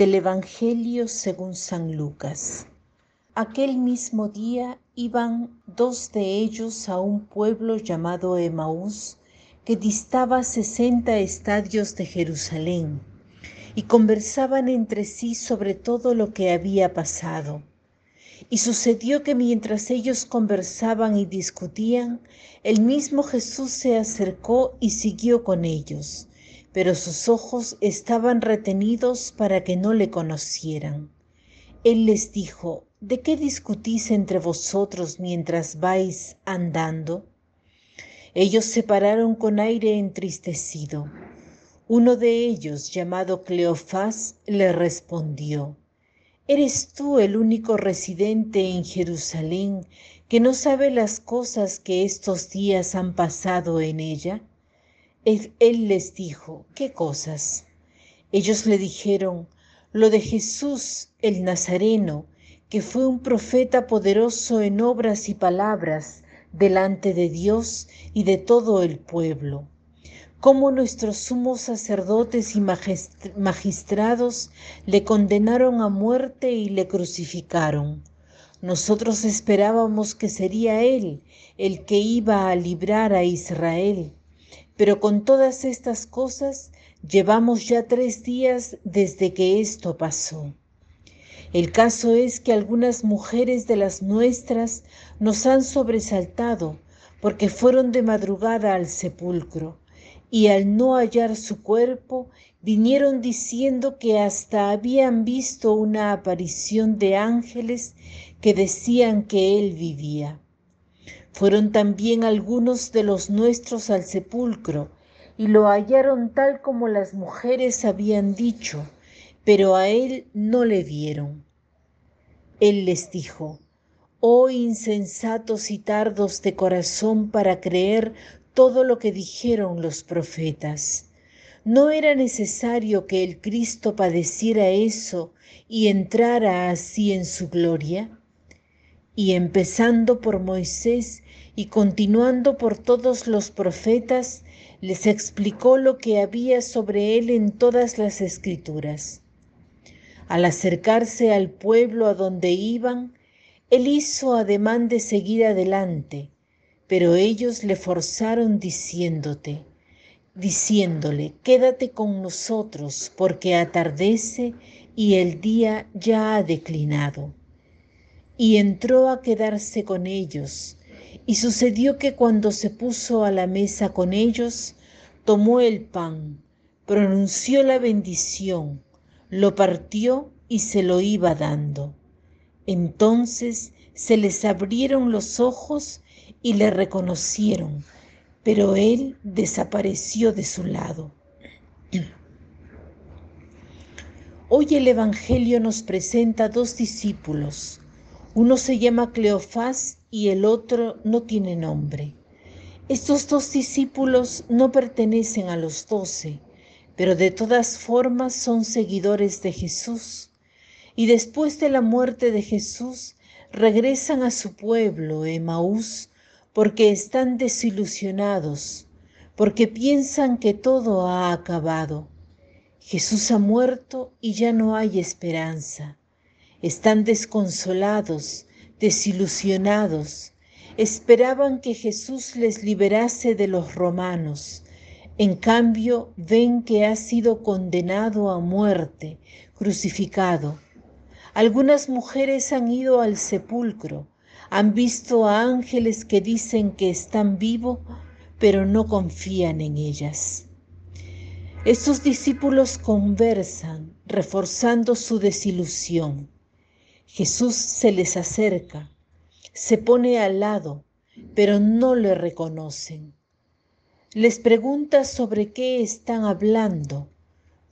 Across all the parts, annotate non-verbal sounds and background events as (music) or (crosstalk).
Del Evangelio según San Lucas. Aquel mismo día iban dos de ellos a un pueblo llamado Emaús, que distaba sesenta estadios de Jerusalén, y conversaban entre sí sobre todo lo que había pasado. Y sucedió que mientras ellos conversaban y discutían, el mismo Jesús se acercó y siguió con ellos pero sus ojos estaban retenidos para que no le conocieran. Él les dijo, ¿de qué discutís entre vosotros mientras vais andando? Ellos se pararon con aire entristecido. Uno de ellos, llamado Cleofás, le respondió, ¿Eres tú el único residente en Jerusalén que no sabe las cosas que estos días han pasado en ella? Él les dijo, ¿qué cosas? Ellos le dijeron, lo de Jesús el Nazareno, que fue un profeta poderoso en obras y palabras delante de Dios y de todo el pueblo. Cómo nuestros sumos sacerdotes y magistrados le condenaron a muerte y le crucificaron. Nosotros esperábamos que sería Él el que iba a librar a Israel pero con todas estas cosas llevamos ya tres días desde que esto pasó. El caso es que algunas mujeres de las nuestras nos han sobresaltado porque fueron de madrugada al sepulcro y al no hallar su cuerpo vinieron diciendo que hasta habían visto una aparición de ángeles que decían que él vivía. Fueron también algunos de los nuestros al sepulcro y lo hallaron tal como las mujeres habían dicho, pero a él no le vieron. Él les dijo, Oh insensatos y tardos de corazón para creer todo lo que dijeron los profetas. ¿No era necesario que el Cristo padeciera eso y entrara así en su gloria? y empezando por Moisés y continuando por todos los profetas, les explicó lo que había sobre él en todas las escrituras. Al acercarse al pueblo a donde iban, él hizo ademán de seguir adelante, pero ellos le forzaron diciéndote, diciéndole, quédate con nosotros, porque atardece y el día ya ha declinado y entró a quedarse con ellos. Y sucedió que cuando se puso a la mesa con ellos, tomó el pan, pronunció la bendición, lo partió y se lo iba dando. Entonces se les abrieron los ojos y le reconocieron, pero él desapareció de su lado. (clears throat) Hoy el Evangelio nos presenta dos discípulos, uno se llama Cleofás y el otro no tiene nombre. Estos dos discípulos no pertenecen a los doce, pero de todas formas son seguidores de Jesús. Y después de la muerte de Jesús, regresan a su pueblo, Emaús, porque están desilusionados, porque piensan que todo ha acabado. Jesús ha muerto y ya no hay esperanza. Están desconsolados, desilusionados. Esperaban que Jesús les liberase de los romanos. En cambio, ven que ha sido condenado a muerte, crucificado. Algunas mujeres han ido al sepulcro, han visto a ángeles que dicen que están vivos, pero no confían en ellas. Estos discípulos conversan, reforzando su desilusión. Jesús se les acerca, se pone al lado, pero no le reconocen. Les pregunta sobre qué están hablando.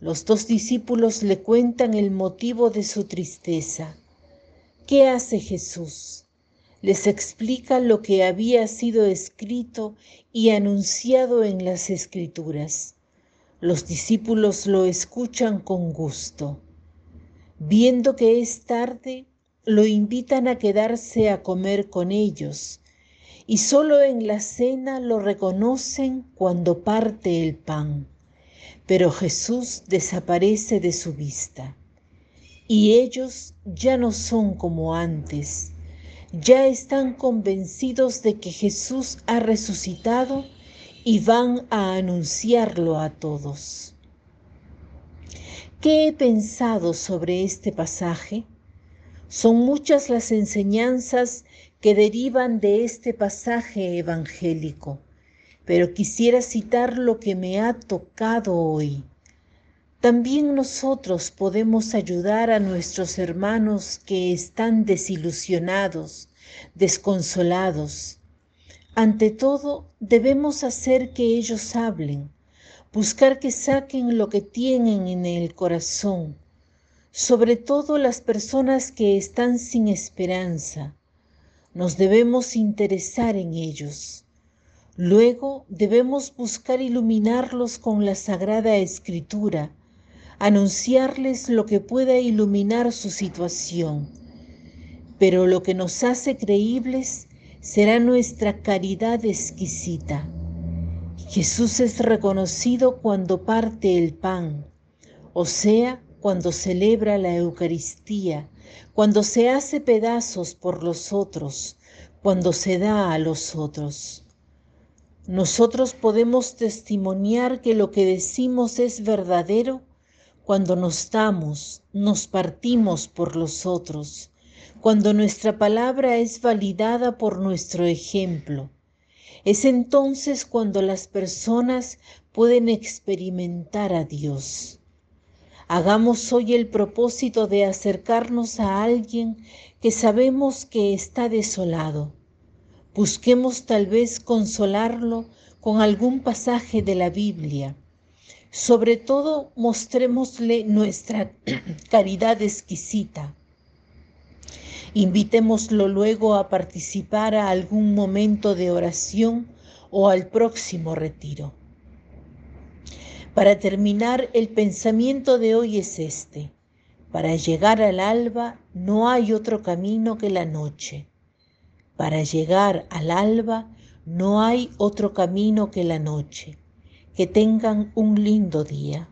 Los dos discípulos le cuentan el motivo de su tristeza. ¿Qué hace Jesús? Les explica lo que había sido escrito y anunciado en las escrituras. Los discípulos lo escuchan con gusto. Viendo que es tarde, lo invitan a quedarse a comer con ellos y solo en la cena lo reconocen cuando parte el pan. Pero Jesús desaparece de su vista. y ellos ya no son como antes. Ya están convencidos de que Jesús ha resucitado y van a anunciarlo a todos. ¿Qué he pensado sobre este pasaje? Son muchas las enseñanzas que derivan de este pasaje evangélico, pero quisiera citar lo que me ha tocado hoy. También nosotros podemos ayudar a nuestros hermanos que están desilusionados, desconsolados. Ante todo, debemos hacer que ellos hablen, buscar que saquen lo que tienen en el corazón, sobre todo las personas que están sin esperanza. Nos debemos interesar en ellos. Luego debemos buscar iluminarlos con la Sagrada Escritura, anunciarles lo que pueda iluminar su situación. Pero lo que nos hace creíbles será nuestra caridad exquisita. Jesús es reconocido cuando parte el pan, o sea, cuando celebra la Eucaristía, cuando se hace pedazos por los otros, cuando se da a los otros. Nosotros podemos testimoniar que lo que decimos es verdadero cuando nos damos, nos partimos por los otros, cuando nuestra palabra es validada por nuestro ejemplo. Es entonces cuando las personas pueden experimentar a Dios. Hagamos hoy el propósito de acercarnos a alguien que sabemos que está desolado. Busquemos tal vez consolarlo con algún pasaje de la Biblia sobre todo, mostrémosle nuestra (clears throat) caridad exquisita. Invitémoslo luego a participar a algún momento de oración o al próximo retiro. Para terminar, el pensamiento de hoy es este. Para llegar al alba no hay otro camino que la noche. Para llegar al alba no hay otro camino que la noche. Que tengan un lindo día.